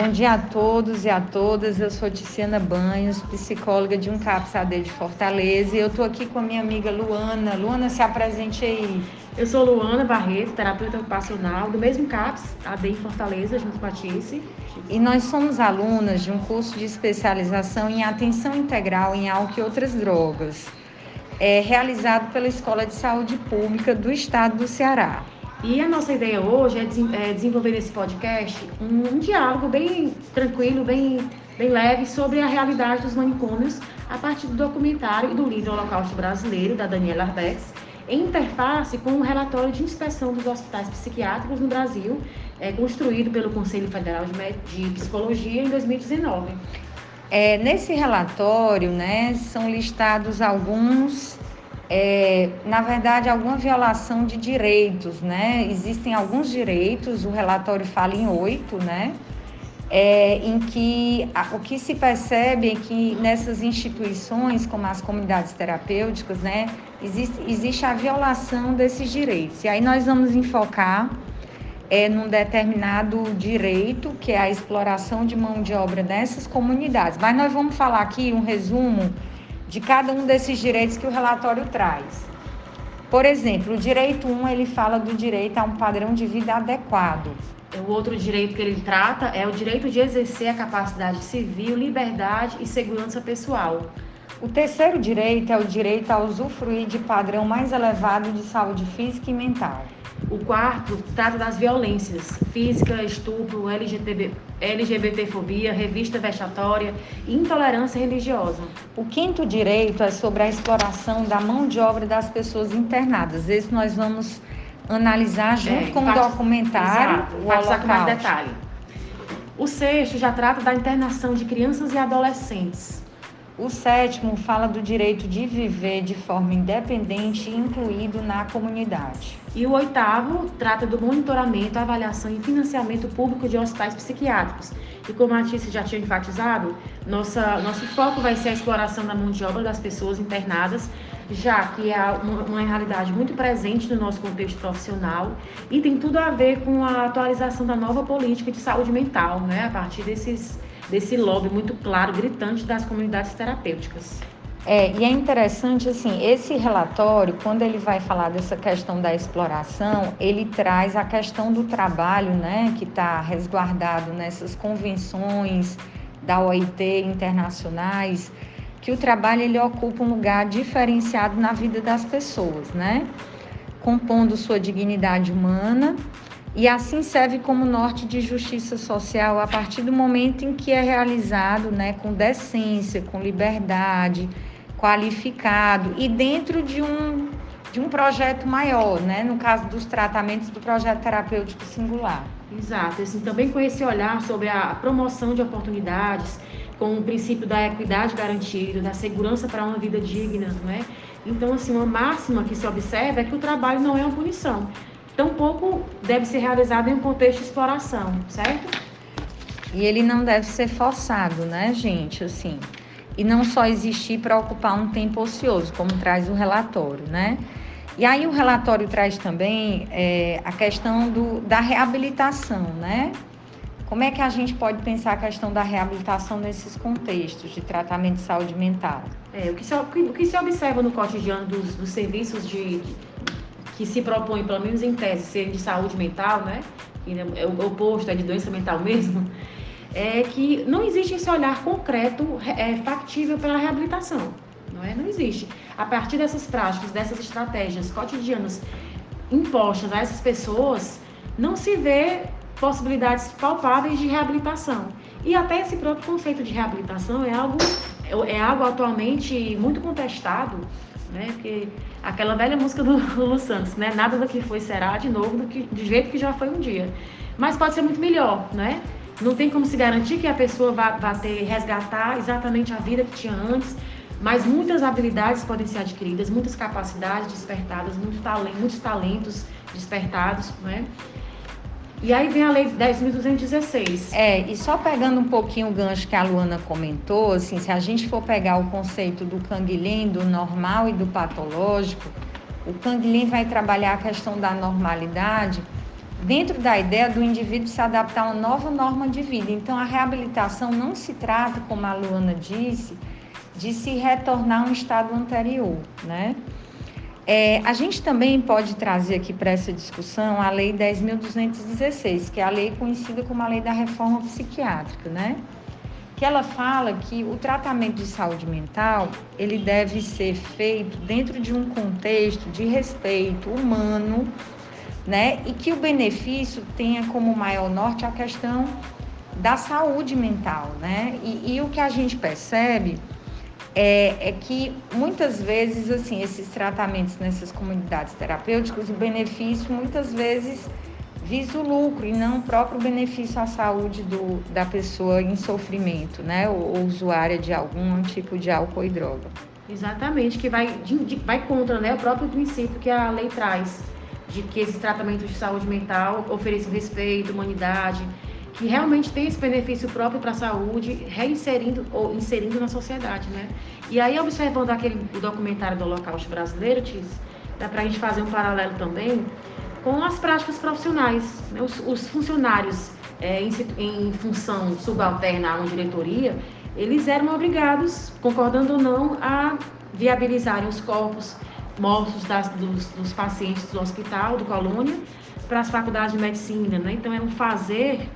Bom dia a todos e a todas. Eu sou Tiziana Banhos, psicóloga de um CAPS AD de Fortaleza. E eu estou aqui com a minha amiga Luana. Luana, se apresente aí. Eu sou Luana Barreto, terapeuta ocupacional do mesmo CAPS AD em Fortaleza, junto com a Tice. E nós somos alunas de um curso de especialização em atenção integral em álcool e outras drogas, é, realizado pela Escola de Saúde Pública do Estado do Ceará. E a nossa ideia hoje é, é desenvolver nesse podcast um, um, diálogo bem tranquilo, bem, bem leve sobre a realidade dos manicômios a partir do documentário e do livro Holocausto Brasileiro, da Daniela Arbex, em interface com o um relatório de inspeção dos hospitais psiquiátricos no Brasil, é, construído pelo Conselho Federal de, de Psicologia em 2019. É, nesse relatório, né, são listados alguns é, na verdade, alguma violação de direitos, né? Existem alguns direitos, o relatório fala em oito, né? É, em que a, o que se percebe é que nessas instituições, como as comunidades terapêuticas, né, existe, existe a violação desses direitos. E aí nós vamos enfocar é, num determinado direito, que é a exploração de mão de obra nessas comunidades. Mas nós vamos falar aqui um resumo de cada um desses direitos que o relatório traz. Por exemplo, o direito 1 ele fala do direito a um padrão de vida adequado. O outro direito que ele trata é o direito de exercer a capacidade civil, liberdade e segurança pessoal. O terceiro direito é o direito a usufruir de padrão mais elevado de saúde física e mental. O quarto trata das violências física, estupro, LGBT, LGBTfobia, revista vexatória e intolerância religiosa. O quinto direito é sobre a exploração da mão de obra das pessoas internadas. Esse nós vamos analisar junto é, com o documentário. Exato, o Holocausto. mais detalhe. O sexto já trata da internação de crianças e adolescentes. O sétimo fala do direito de viver de forma independente e incluído na comunidade. E o oitavo trata do monitoramento, avaliação e financiamento público de hospitais psiquiátricos. E como a Tícia já tinha enfatizado, nossa, nosso foco vai ser a exploração da mão de obra das pessoas internadas, já que é uma, realidade muito presente no nosso contexto profissional e tem tudo a ver com a atualização da nova política de saúde mental, né, a partir desses desse lobby muito claro, gritante das comunidades terapêuticas. É, e é interessante, assim, esse relatório, quando ele vai falar dessa questão da exploração, ele traz a questão do trabalho, né, que está resguardado nessas convenções da OIT internacionais, que o trabalho ele ocupa um lugar diferenciado na vida das pessoas, né, compondo sua dignidade humana e assim serve como norte de justiça social a partir do momento em que é realizado né, com decência, com liberdade, qualificado e dentro de um, de um projeto maior, né, no caso dos tratamentos do projeto terapêutico singular. Exato, assim, também com esse olhar sobre a promoção de oportunidades, com o princípio da equidade garantida, da segurança para uma vida digna, não é? Então, assim, uma máxima que se observa é que o trabalho não é uma punição tampouco deve ser realizado em um contexto de exploração, certo? E ele não deve ser forçado, né, gente? Assim, e não só existir para ocupar um tempo ocioso, como traz o relatório, né? E aí o relatório traz também é, a questão do, da reabilitação, né? Como é que a gente pode pensar a questão da reabilitação nesses contextos de tratamento de saúde mental? É, o, que se, o que se observa no cotidiano dos, dos serviços de, de que se propõe, pelo menos em tese, ser de saúde mental, né? Que é o oposto, é de doença mental mesmo, é que não existe esse olhar concreto, é, factível pela reabilitação. Não, é? não existe. A partir dessas práticas, dessas estratégias cotidianas impostas a essas pessoas, não se vê possibilidades palpáveis de reabilitação. E até esse próprio conceito de reabilitação é algo, é algo atualmente muito contestado né? Porque aquela velha música do Lulu Santos, né? Nada do que foi será de novo do, que, jeito que já foi um dia. Mas pode ser muito melhor, né? Não tem como se garantir que a pessoa vá, vá ter, resgatar exatamente a vida que tinha antes, mas muitas habilidades podem ser adquiridas, muitas capacidades despertadas, muito talento, muitos talentos despertados, né? E aí vem a Lei 10.216. É, e só pegando um pouquinho o gancho que a Luana comentou, assim, se a gente for pegar o conceito do canguilhem, do normal e do patológico, o canguilhem vai trabalhar a questão da normalidade dentro da ideia do indivíduo se adaptar a uma nova norma de vida. Então, a reabilitação não se trata, como a Luana disse, de se retornar a um estado anterior, né? É, a gente também pode trazer aqui para essa discussão a Lei 10.216, que é a lei conhecida como a Lei da Reforma Psiquiátrica, né? Que ela fala que o tratamento de saúde mental ele deve ser feito dentro de um contexto de respeito humano, né? E que o benefício tenha como maior norte a questão da saúde mental, né? E, e o que a gente percebe é, é, que muitas vezes, assim, esses tratamentos nessas comunidades terapêuticas, o benefício muitas vezes visa o lucro e não o próprio benefício à saúde do, da pessoa em sofrimento, né? Ou, ou usuária de algum tipo de álcool e droga. Exatamente, que vai, de, de, vai contra né, o próprio princípio que a lei traz, de que esses tratamentos de saúde mental ofereçam respeito, humanidade, que realmente tem esse benefício próprio para a saúde, reinserindo ou inserindo na sociedade, né? E aí, observando aquele documentário do Holocausto Brasileiro, Tis, dá para a gente fazer um paralelo também com as práticas profissionais. Né? Os, os, funcionários é, em, em função subalterna a uma diretoria, eles eram obrigados, concordando ou não, a viabilizarem os corpos mortos das, dos, dos pacientes do hospital, do colônia, para as faculdades de medicina, né? Então, é um fazer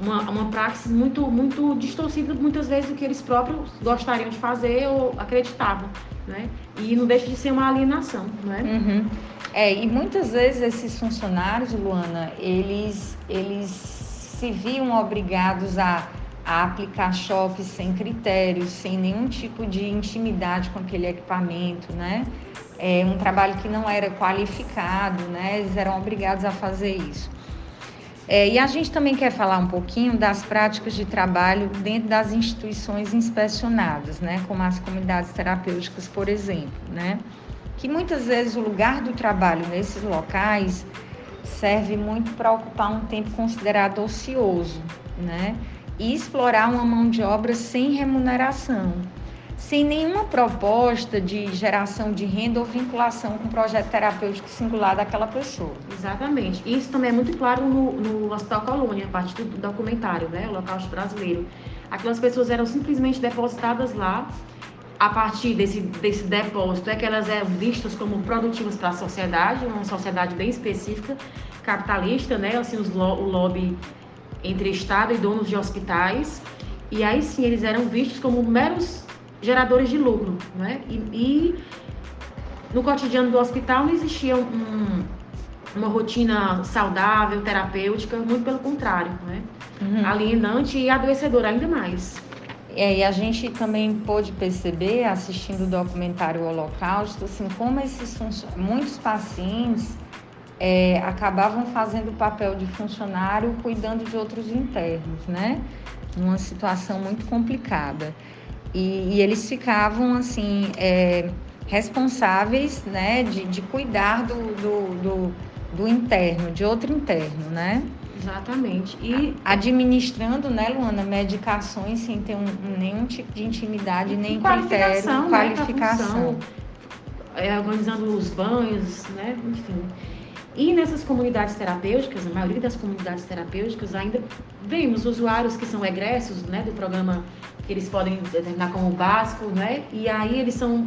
uma, uma praxis muito, muito distorcida, muitas vezes, do que eles próprios gostariam de fazer ou acreditavam, né? E não deixa de ser uma alienação, né? Uhum. É, e muitas vezes esses funcionários, Luana, eles, eles se viam obrigados a, a aplicar choques sem critérios, sem nenhum tipo de intimidade com aquele equipamento, né? É um trabalho que não era qualificado, né? Eles eram obrigados a fazer isso. É, e a gente também quer falar um pouquinho das práticas de trabalho dentro das instituições inspecionadas, né, como as comunidades terapêuticas, por exemplo, né, que muitas vezes o lugar do trabalho nesses locais serve muito para ocupar um tempo considerado ocioso, né, e explorar uma mão de obra sem remuneração sem nenhuma proposta de geração de renda ou vinculação com o projeto terapêutico singular daquela pessoa. Exatamente. Isso também é muito claro no, no Hospital Colônia, a partir do documentário, né, o Holocausto Brasileiro. Aquelas pessoas eram simplesmente depositadas lá. A partir desse, desse depósito é que elas eram vistas como produtivas para a sociedade, uma sociedade bem específica, capitalista, né, assim, os, o lobby entre Estado e donos de hospitais. E aí sim, eles eram vistos como meros geradores de lucro, né? E, e no cotidiano do hospital não existia um, uma rotina saudável, terapêutica, muito pelo contrário, né? Uhum. Alienante e adoecedora ainda mais. É, e a gente também pôde perceber, assistindo o documentário Holocausto, assim, como esses muitos pacientes é, acabavam fazendo o papel de funcionário cuidando de outros internos, né? Numa situação muito complicada. E, e eles ficavam, assim, é, responsáveis, né, de, de cuidar do, do, do, do interno, de outro interno, né? Exatamente. E administrando, né, Luana, medicações sem ter um, nenhum tipo de intimidade, nem critério, né, qualificação. É, organizando os banhos, né, enfim. E nessas comunidades terapêuticas, a maioria das comunidades terapêuticas ainda vemos usuários que são egressos, né, do programa que eles podem determinar como básico, né? E aí eles são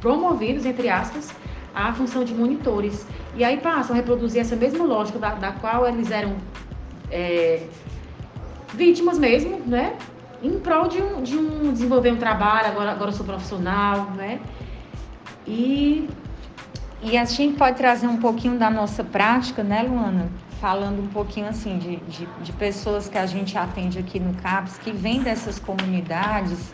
promovidos, entre aspas, à função de monitores. E aí passam a reproduzir essa mesma lógica da, da qual eles eram é, vítimas mesmo, né? Em prol de um, de um desenvolver um trabalho, agora, agora sou profissional, né? E, e a gente pode trazer um pouquinho da nossa prática, né, Luana? falando um pouquinho assim de, de, de, pessoas que a gente atende aqui no CAPS, que vêm dessas comunidades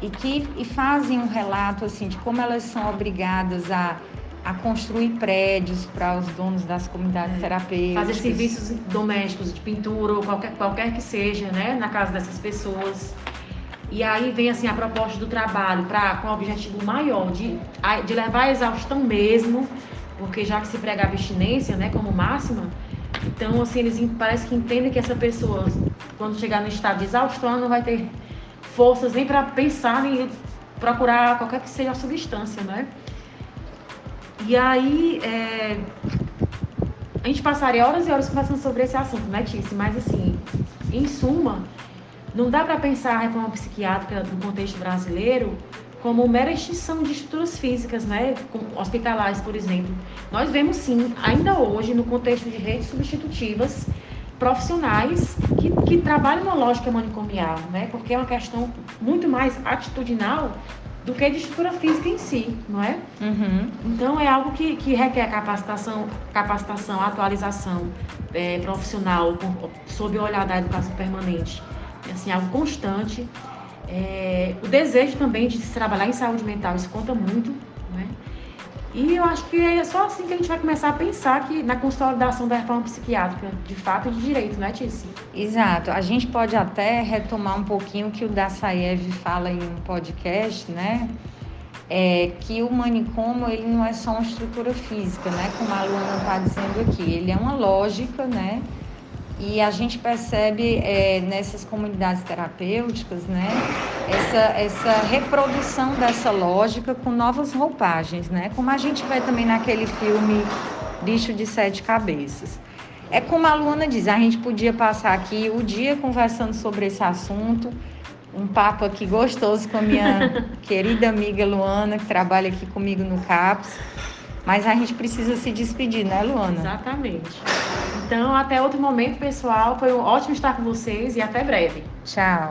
e que e fazem um relato assim de como elas são obrigadas a, a construir prédios para os donos das comunidades é, terapêuticas. Fazer serviços domésticos de pintura ou qualquer, qualquer que seja, né, na casa dessas pessoas. E aí vem assim a proposta do trabalho para com o objetivo maior de, de levar à exaustão mesmo, porque já que se prega a abstinência, né, como máxima, então, assim, eles parece que entendem que essa pessoa, quando chegar no estado de exaustão, não vai ter forças nem para pensar em procurar qualquer que seja a substância, né? E aí, é... a gente passaria horas e horas conversando sobre esse assunto, né, Tice? Mas, assim, em suma, não dá para pensar a reforma psiquiátrica no contexto brasileiro como mera extinção de estruturas físicas, né, hospitalares, por exemplo. Nós vemos sim, ainda hoje, no contexto de redes substitutivas, profissionais que, que trabalham uma lógica manicomial, né, porque é uma questão muito mais atitudinal do que de estrutura física em si, não é? Uhum. Então é algo que, que requer capacitação, capacitação, atualização é, profissional por, sob o olhar da educação permanente, assim algo constante é, o desejo também de se trabalhar em saúde mental, isso conta muito? E eu acho que é só assim que a gente vai começar a pensar que na consolidação da reforma psiquiátrica, de fato e de direito, né, Tice? Exato. A gente pode até retomar um pouquinho o que o Dassaev fala em um podcast, né? É que o manicômio ele não é só uma estrutura física, né? Como a Luana está dizendo aqui, ele é uma lógica, né? E a gente percebe é, nessas comunidades terapêuticas, né, essa, essa reprodução dessa lógica com novas roupagens, né, como a gente vê também naquele filme Bicho de Sete Cabeças. É como a Luana diz, a gente podia passar aqui o dia conversando sobre esse assunto, um papo aqui gostoso com a minha querida amiga Luana, que trabalha aqui comigo no CAPS. Mas a gente precisa se despedir, né, Luana? Exatamente. Então, até outro momento, pessoal. Foi ótimo estar com vocês e até breve. Tchau.